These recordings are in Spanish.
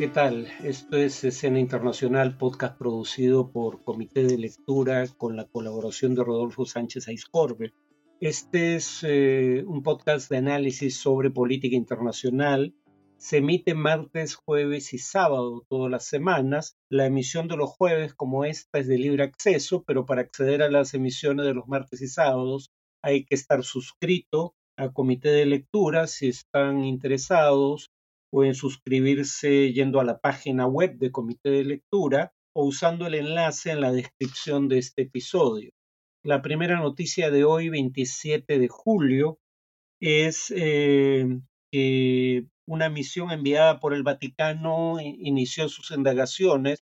¿Qué tal? Esto es Escena Internacional, podcast producido por Comité de Lectura con la colaboración de Rodolfo Sánchez Aizcorbe. Este es eh, un podcast de análisis sobre política internacional. Se emite martes, jueves y sábado todas las semanas. La emisión de los jueves, como esta, es de libre acceso, pero para acceder a las emisiones de los martes y sábados hay que estar suscrito a Comité de Lectura si están interesados Pueden suscribirse yendo a la página web de Comité de Lectura o usando el enlace en la descripción de este episodio. La primera noticia de hoy, 27 de julio, es eh, que una misión enviada por el Vaticano inició sus indagaciones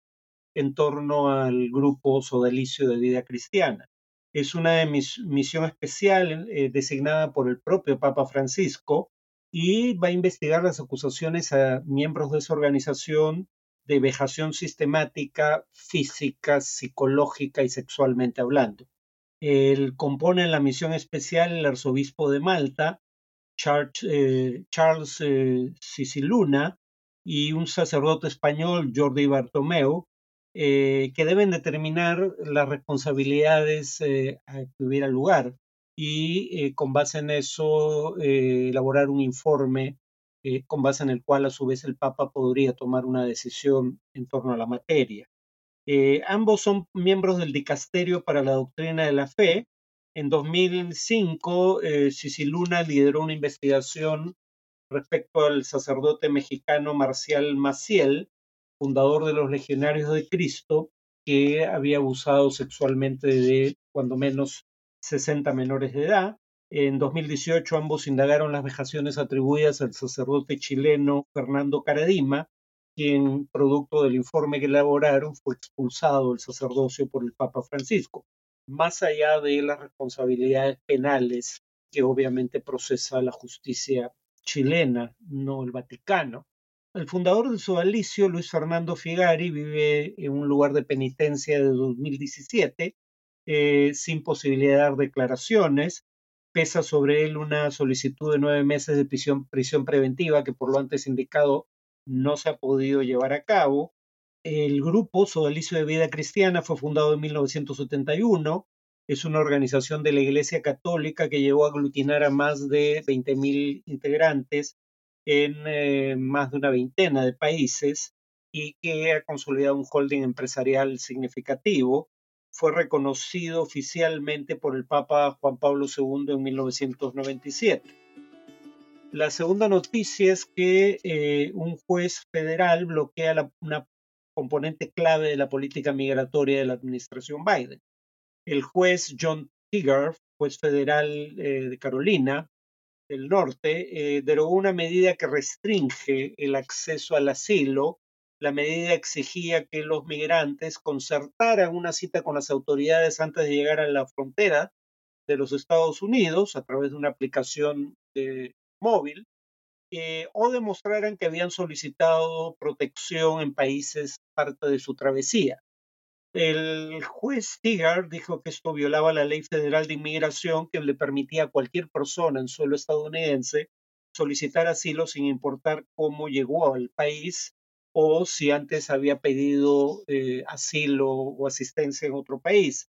en torno al grupo sodalicio de vida cristiana. Es una misión especial eh, designada por el propio Papa Francisco y va a investigar las acusaciones a miembros de esa organización de vejación sistemática, física, psicológica y sexualmente hablando. Él compone en la misión especial el arzobispo de Malta, Charles, eh, Charles eh, Siciluna, y un sacerdote español, Jordi Bartomeu, eh, que deben determinar las responsabilidades que hubiera lugar y eh, con base en eso eh, elaborar un informe eh, con base en el cual a su vez el Papa podría tomar una decisión en torno a la materia. ambos son miembros del Dicasterio para la Doctrina de la Fe. En 2005, Luna lideró una investigación respecto al sacerdote mexicano Marcial Maciel, fundador de los Legionarios de Cristo, que había abusado sexualmente de cuando menos 60 menores de edad. En 2018 ambos indagaron las vejaciones atribuidas al sacerdote chileno Fernando Caradima, quien, producto del informe que elaboraron, fue expulsado del sacerdocio por el Papa Francisco, más allá de las responsabilidades penales que obviamente procesa la justicia chilena, no el Vaticano. El fundador del sodalicio, Luis Fernando Figari, vive en un lugar de penitencia de 2017 eh, sin posibilidad de dar declaraciones. Pesa sobre él una solicitud de nueve meses de prisión, prisión preventiva que por lo antes indicado no se ha podido llevar a cabo. El grupo Sodalicio de Vida Cristiana fue fundado en 1971. Es una organización de la Iglesia Católica que llegó a aglutinar a más de 20.000 integrantes en eh, más de una veintena de países y que ha consolidado un holding empresarial significativo fue reconocido oficialmente por el Papa Juan Pablo II en 1997. La segunda noticia es que eh, un juez federal bloquea una componente clave de la política migratoria de la administración Biden. El juez John Tigger, juez federal eh, de Carolina del Norte, eh, derogó una medida que restringe el acceso al asilo la medida exigía que los migrantes concertaran una cita con las autoridades antes de llegar a la frontera de los Estados Unidos a través de una aplicación de móvil eh, o demostraran que habían solicitado protección en países parte de su travesía. El juez Tigar dijo que esto violaba la ley federal de inmigración que le permitía a cualquier persona en suelo estadounidense solicitar asilo sin importar cómo llegó al país o si antes había pedido eh, asilo o asistencia en otro país.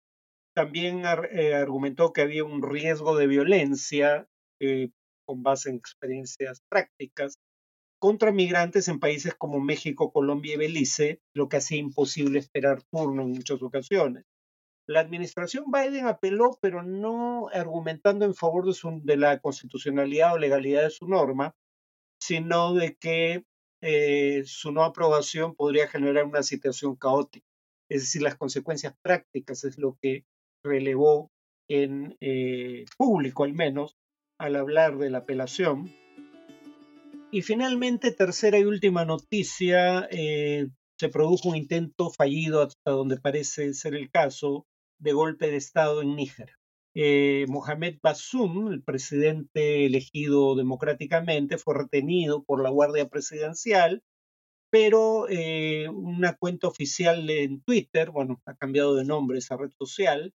También eh, argumentó que había un riesgo de violencia eh, con base en experiencias prácticas contra migrantes en países como México, Colombia y Belice, lo que hacía imposible esperar turno en muchas ocasiones. La administración Biden apeló, pero no argumentando en favor de, de la constitucionalidad o legalidad de su norma, sino de que eh, su no aprobación podría generar una situación caótica. Es decir, las consecuencias prácticas es lo que relevó en eh, público al menos al hablar de la apelación. Y finalmente, tercera y última noticia, eh, se produjo un intento fallido hasta donde parece ser el caso de golpe de Estado en Níger. Eh, Mohamed Bassoum, el presidente elegido democráticamente, fue retenido por la Guardia Presidencial, pero eh, una cuenta oficial en Twitter, bueno, ha cambiado de nombre esa red social,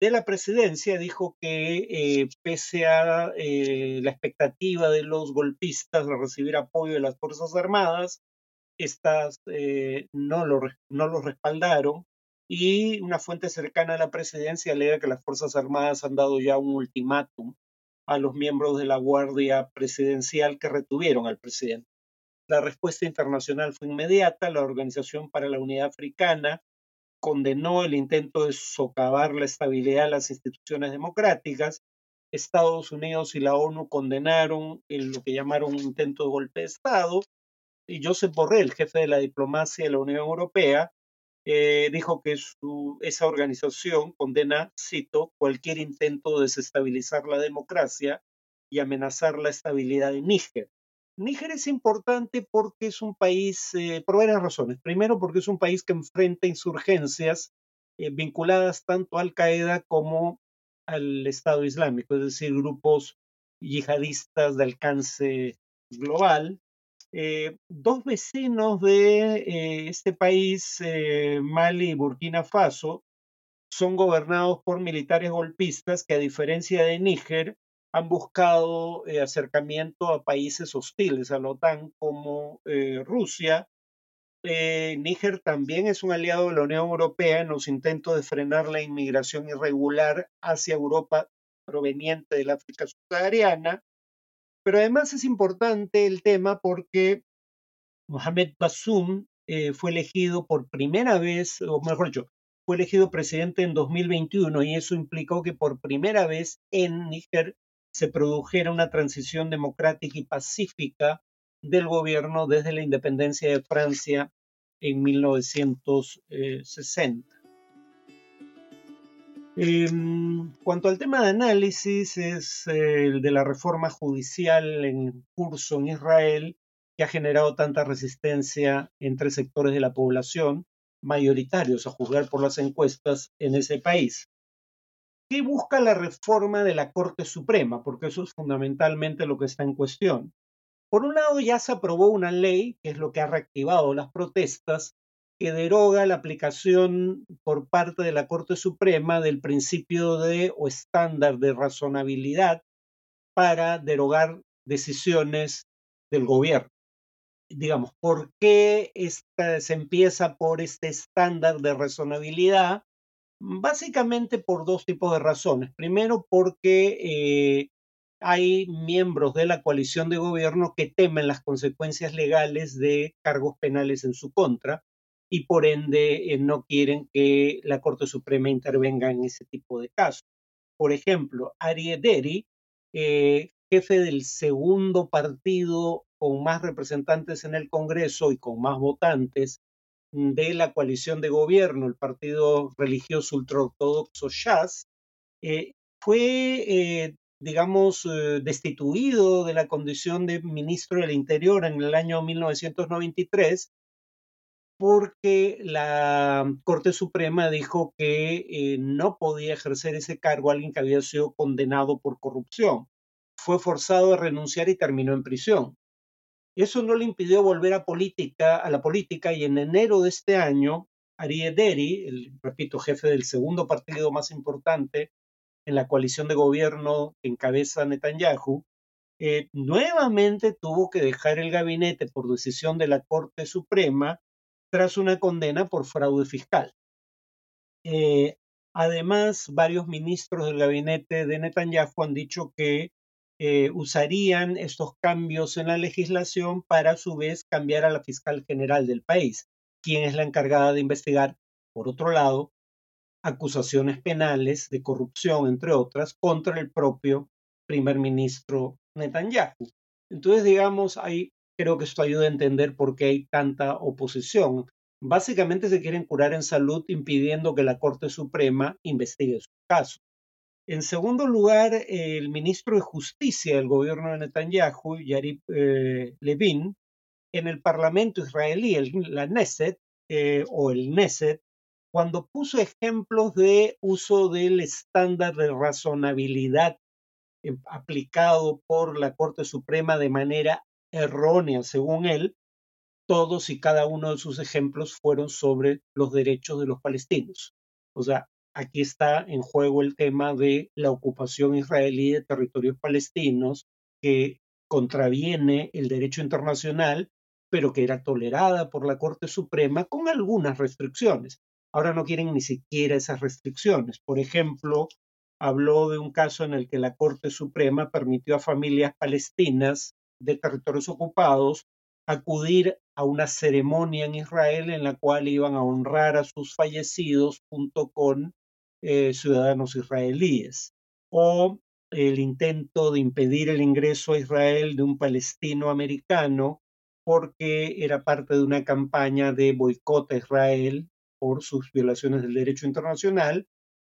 de la presidencia dijo que eh, pese a la expectativa de los golpistas de recibir apoyo de las Fuerzas Armadas, estas eh, no, lo, no lo respaldaron y una fuente cercana a la presidencia alega que las Fuerzas Armadas han dado ya un ultimátum a los miembros de la Guardia Presidencial que retuvieron al presidente. La respuesta internacional fue inmediata. La Organización para la Unidad Africana condenó el intento de socavar la estabilidad de las instituciones democráticas. Estados Unidos y la ONU condenaron lo que llamaron un intento de golpe de Estado. Y Josep Borrell, jefe de la diplomacia de la Unión Europea, eh, dijo que esa organización condena, cito, cualquier intento de desestabilizar la democracia y amenazar la estabilidad de Níger. Níger es importante porque es un país, eh, por varias razones. Primero, porque es un país que enfrenta insurgencias eh, vinculadas tanto a Al Qaeda como al Estado Islámico, es decir, grupos yihadistas de alcance global. Eh, dos vecinos de este país, Mali y Burkina Faso, son gobernados por militares golpistas que a diferencia de Níger, han buscado eh, acercamiento a países hostiles a la OTAN como eh, Rusia. Eh, Níger también es un aliado de la Unión Europea en los intentos de frenar la inmigración irregular hacia Europa proveniente del África subsahariana. Pero además es importante el tema porque Mohamed Bassoum fue elegido por primera vez, o mejor dicho, fue elegido presidente en 2021 y eso implicó que por primera vez en Níger se produjera una transición democrática y pacífica del gobierno desde la independencia de Francia en 1960. En cuanto al tema de análisis, es el de la reforma judicial en curso en Israel, que ha generado tanta resistencia entre sectores de la población, mayoritarios a juzgar por las encuestas en ese país. ¿Qué busca la reforma de la Corte Suprema? Porque eso es fundamentalmente lo que está en cuestión. Por un lado, ya se aprobó una ley, que es lo que ha reactivado las protestas, que deroga la aplicación por parte de la Corte Suprema del principio de o estándar de razonabilidad para derogar decisiones del gobierno. Digamos, ¿por qué se empieza por este estándar de razonabilidad? Básicamente por dos tipos de razones. Primero, porque eh, hay miembros de la coalición de gobierno que temen las consecuencias legales de cargos penales en su contra y por ende eh, no quieren que la Corte Suprema intervenga en ese tipo de casos. Por ejemplo, Ari Ederi, eh, jefe del segundo partido con más representantes en el Congreso y con más votantes de la coalición de gobierno, el partido religioso ultraortodoxo Shas, eh, fue, digamos, destituido de la condición de ministro del Interior en el año 1993 porque la Corte Suprema dijo que no podía ejercer ese cargo alguien que había sido condenado por corrupción. Fue forzado a renunciar y terminó en prisión. Eso no le impidió volver a, política, a la política y en enero de este año, Ariel Deri, el, repito, jefe del segundo partido más importante en la coalición de gobierno que encabeza Netanyahu, eh, nuevamente tuvo que dejar el gabinete por decisión de la Corte Suprema tras una condena por fraude fiscal. Eh, además, varios ministros del gabinete de Netanyahu han dicho que eh, usarían estos cambios en la legislación para a su vez cambiar a la fiscal general del país, quien es la encargada de investigar, por otro lado, acusaciones penales de corrupción, entre otras, contra el propio primer ministro Netanyahu. Entonces, digamos, ahí creo que esto ayuda a entender por qué hay tanta oposición. Básicamente se quieren curar en salud impidiendo que la Corte Suprema investigue su caso. En segundo lugar, el ministro de Justicia del gobierno de Netanyahu, Yarib eh, Levin, en el Parlamento israelí, el, la Knesset eh, o el Knesset, cuando puso ejemplos de uso del estándar de razonabilidad eh, aplicado por la Corte Suprema de manera errónea, según él, todos y cada uno de sus ejemplos fueron sobre los derechos de los palestinos. O sea, aquí está en juego el tema de la ocupación israelí de territorios palestinos que contraviene el derecho internacional pero que era tolerada por la Corte Suprema con algunas restricciones. Ahora no quieren ni siquiera esas restricciones. Por ejemplo, habló de un caso en el que la Corte Suprema permitió a familias palestinas de territorios ocupados acudir a una ceremonia en Israel en la cual iban a honrar a sus fallecidos junto con eh, ciudadanos israelíes. O el intento de impedir el ingreso a Israel de un palestino americano porque era parte de una campaña de boicot a Israel por sus violaciones del derecho internacional,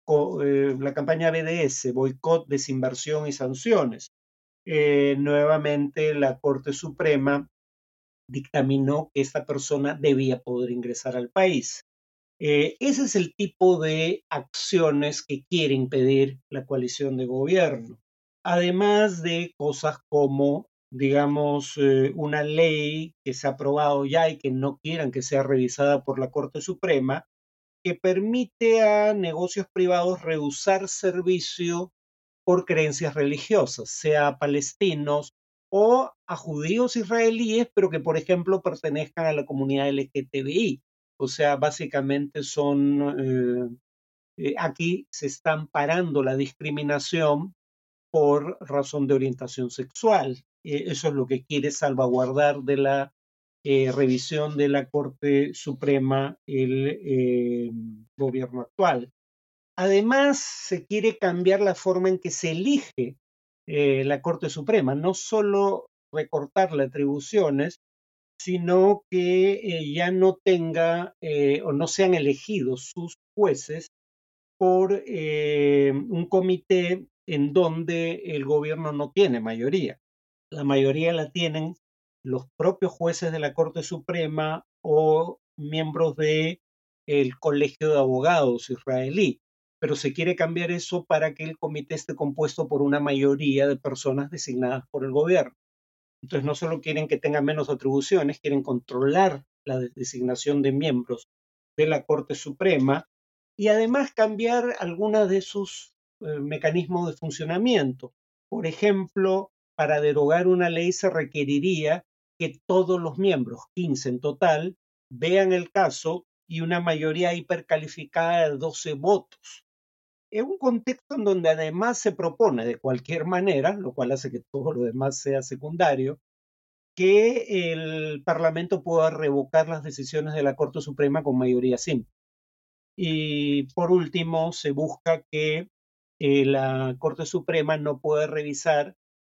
eh, la campaña BDS, boicot, desinversión y sanciones. Eh, nuevamente la Corte Suprema dictaminó que esta persona debía poder ingresar al país. Eh, ese es el tipo de acciones que quiere impedir la coalición de gobierno. Además de cosas como, digamos, eh, una ley que se ha aprobado ya y que no quieran que sea revisada por la Corte Suprema, que permite a negocios privados rehusar servicio por creencias religiosas, sea palestinos o a judíos israelíes, pero que, por ejemplo, pertenezcan a la comunidad LGTBI. O sea, básicamente son, eh, eh, aquí se está parando la discriminación por razón de orientación sexual. Eh, eso es lo que quiere salvaguardar de la revisión de la Corte Suprema el gobierno actual. Además, se quiere cambiar la forma en que se elige la Corte Suprema, no solo recortarle atribuciones, sino que eh, ya no tenga eh, o no sean elegidos sus jueces por eh, un comité en donde el gobierno no tiene mayoría. La mayoría la tienen los propios jueces de la Corte Suprema o miembros del el Colegio de Abogados israelí, pero se quiere cambiar eso para que el comité esté compuesto por una mayoría de personas designadas por el gobierno. Entonces no solo quieren que tenga menos atribuciones, quieren controlar la designación de miembros de la Corte Suprema y además cambiar algunos de sus eh, mecanismos de funcionamiento. Por ejemplo, para derogar una ley se requeriría que todos los miembros, 15 en total, vean el caso y una mayoría hipercalificada de 12 votos. En un contexto en donde además se propone de cualquier manera, lo cual hace que todo lo demás sea secundario, que el Parlamento pueda revocar las decisiones de la Corte Suprema con mayoría simple. Y por último, se busca que eh, la Corte Suprema no pueda revisar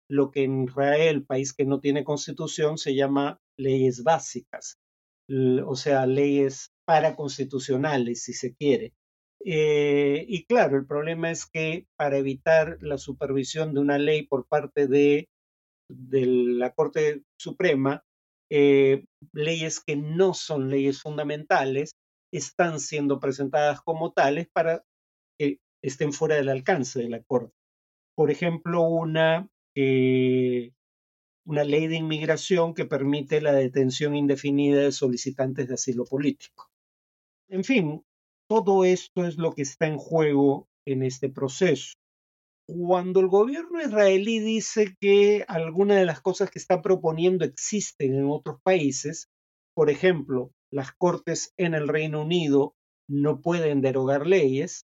lo que en Israel, país que no tiene constitución, se llama leyes básicas, o sea, leyes paraconstitucionales, si se quiere. Eh, y claro, el problema es que para evitar la supervisión de una ley por parte de, la Corte Suprema, eh, leyes que no son leyes fundamentales están siendo presentadas como tales para que estén fuera del alcance de la Corte. Por ejemplo, una, eh, una ley de inmigración que permite la detención indefinida de solicitantes de asilo político. En fin, todo esto es lo que está en juego en este proceso. Cuando el gobierno israelí dice que algunas de las cosas que está proponiendo existen en otros países, por ejemplo, las cortes en el Reino Unido no pueden derogar leyes,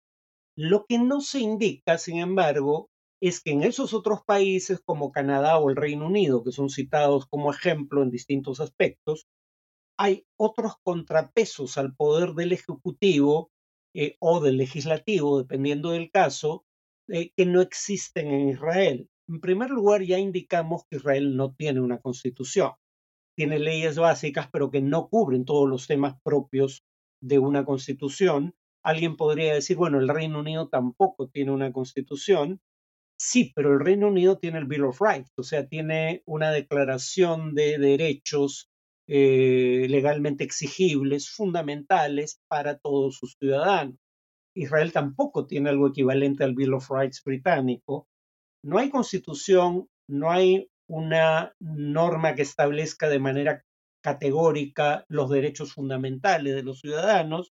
lo que no se indica, sin embargo, es que en esos otros países como Canadá o el Reino Unido, que son citados como ejemplo en distintos aspectos, hay otros contrapesos al poder del Ejecutivo eh, o del legislativo, dependiendo del caso, eh, que no existen en Israel. En primer lugar, ya indicamos que Israel no tiene una constitución. Tiene leyes básicas, pero que no cubren todos los temas propios de una constitución. Alguien podría decir, bueno, el Reino Unido tampoco tiene una constitución. Sí, pero el Reino Unido tiene el Bill of Rights, o sea, tiene una declaración de derechos eh, legalmente exigibles, fundamentales para todos sus ciudadanos. Israel tampoco tiene algo equivalente al Bill of Rights británico. No hay constitución, no hay una norma que establezca de manera categórica los derechos fundamentales de los ciudadanos.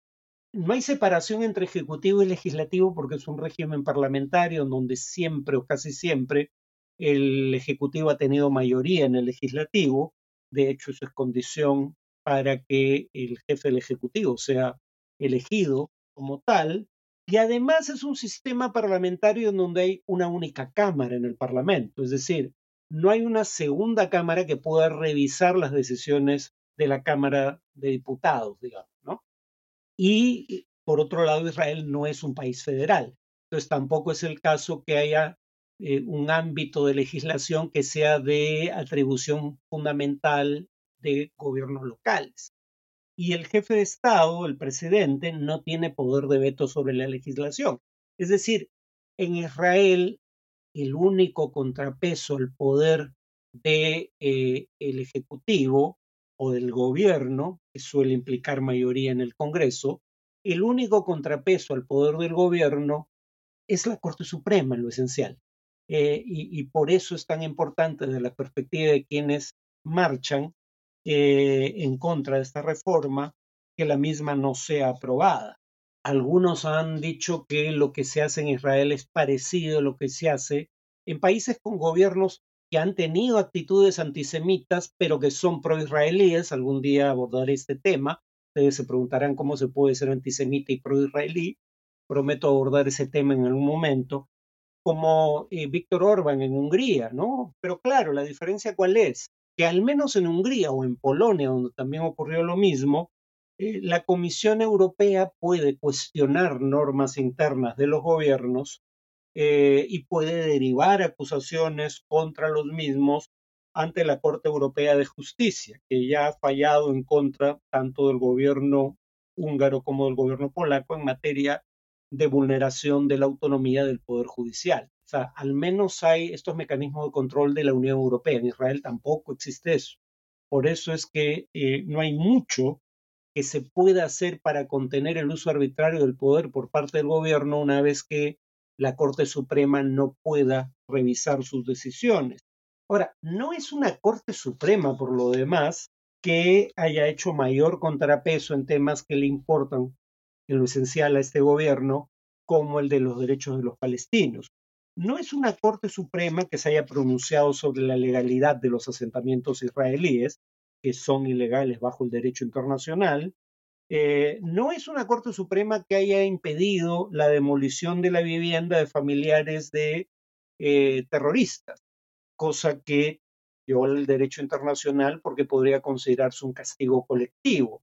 No hay separación entre ejecutivo y legislativo porque es un régimen parlamentario en donde siempre o casi siempre el ejecutivo ha tenido mayoría en el legislativo De hecho, eso es condición para que el jefe del Ejecutivo sea elegido como tal. Y además es un sistema parlamentario en donde hay una única Cámara en el Parlamento. Es decir, no hay una segunda Cámara que pueda revisar las decisiones de la Cámara de Diputados, digamos, ¿no? Y por otro lado, Israel no es un país federal. Entonces tampoco es el caso que haya eh, un ámbito de legislación que sea de atribución fundamental de gobiernos locales. Y el jefe de Estado, el presidente, no tiene poder de veto sobre la legislación. Es decir, en Israel el único contrapeso al poder del de, eh, Ejecutivo o del gobierno, que suele implicar mayoría en el Congreso, el único contrapeso al poder del gobierno es la Corte Suprema en lo esencial. Eh, y, por eso es tan importante desde la perspectiva de quienes marchan eh, en contra de esta reforma que la misma no sea aprobada. Algunos han dicho que lo que se hace en Israel es parecido a lo que se hace en países con gobiernos que han tenido actitudes antisemitas, pero que son pro-israelíes. Algún día abordaré este tema. Ustedes se preguntarán cómo se puede ser antisemita y pro-israelí. Prometo abordar ese tema en algún momento. Como eh, Víctor Orban en Hungría, ¿no? Pero claro, la diferencia cuál es? Que al menos en Hungría o en Polonia, donde también ocurrió lo mismo, eh, la Comisión Europea puede cuestionar normas internas de los gobiernos eh, y puede derivar acusaciones contra los mismos ante la Corte Europea de Justicia, que ya ha fallado en contra tanto del gobierno húngaro como del gobierno polaco en materia de vulneración de la autonomía del Poder Judicial. O sea, al menos hay estos mecanismos de control de la Unión Europea. En Israel tampoco existe eso. Por eso es que eh, no hay mucho que se pueda hacer para contener el uso arbitrario del poder por parte del gobierno una vez que la Corte Suprema no pueda revisar sus decisiones. Ahora, no es una Corte Suprema, por lo demás, que haya hecho mayor contrapeso en temas que le importan en lo esencial a este gobierno, como el de los derechos de los palestinos. No es una Corte Suprema que se haya pronunciado sobre la legalidad de los asentamientos israelíes, que son ilegales bajo el derecho internacional, eh, no es una Corte Suprema que haya impedido la demolición de la vivienda de familiares de eh, terroristas, cosa que viola el derecho internacional porque podría considerarse un castigo colectivo.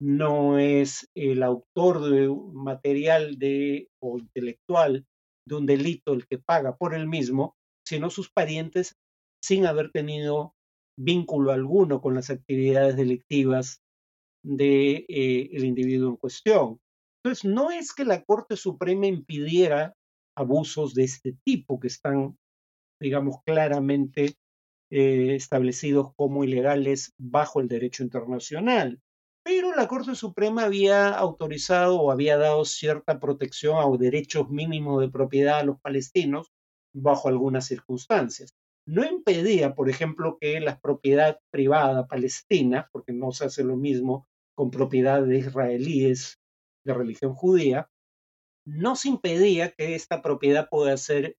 No es el autor de material de, o intelectual de un delito el que paga por el mismo, sino sus parientes sin haber tenido vínculo alguno con las actividades delictivas del de, eh, individuo en cuestión. Entonces, no es que la Corte Suprema impidiera abusos de este tipo que están, digamos, claramente eh, establecidos como ilegales bajo el derecho internacional, pero la Corte Suprema había autorizado o había dado cierta protección a derechos mínimos de propiedad a los palestinos bajo algunas circunstancias. No impedía, por ejemplo, que la propiedad privada palestina, porque no se hace lo mismo con propiedad de israelíes de religión judía, no se impedía que esta propiedad pueda ser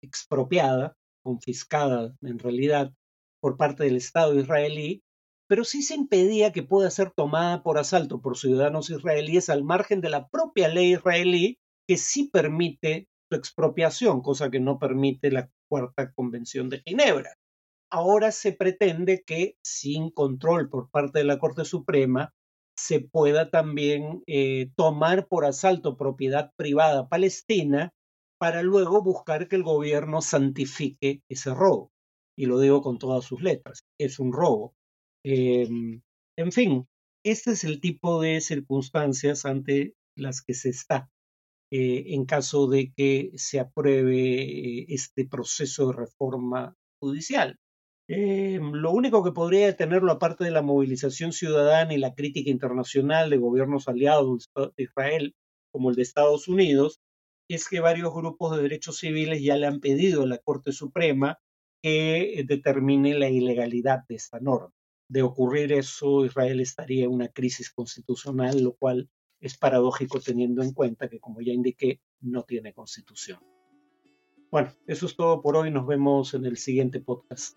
expropiada, confiscada en realidad por parte del Estado israelí, pero sí se impedía que pueda ser tomada por asalto por ciudadanos israelíes al margen de la propia ley israelí que sí permite su expropiación, cosa que no permite la Cuarta Convención de Ginebra. Ahora se pretende que sin control por parte de la Corte Suprema se pueda también eh, tomar por asalto propiedad privada palestina para luego buscar que el gobierno santifique ese robo. Y lo digo con todas sus letras, es un robo. Em, en fin, este es el tipo de circunstancias ante las que se está eh, en caso de que se apruebe este proceso de reforma judicial. Eh, lo único que podría detenerlo, aparte de la movilización ciudadana y la crítica internacional de gobiernos aliados de Israel, como el de Estados Unidos, es que varios grupos de derechos civiles ya le han pedido a la Corte Suprema que determine la ilegalidad de esta norma. De ocurrir eso, Israel estaría en una crisis constitucional, lo cual es paradójico teniendo en cuenta que, como ya indiqué, no tiene constitución. Bueno, eso es todo por hoy. Nos vemos en el siguiente podcast.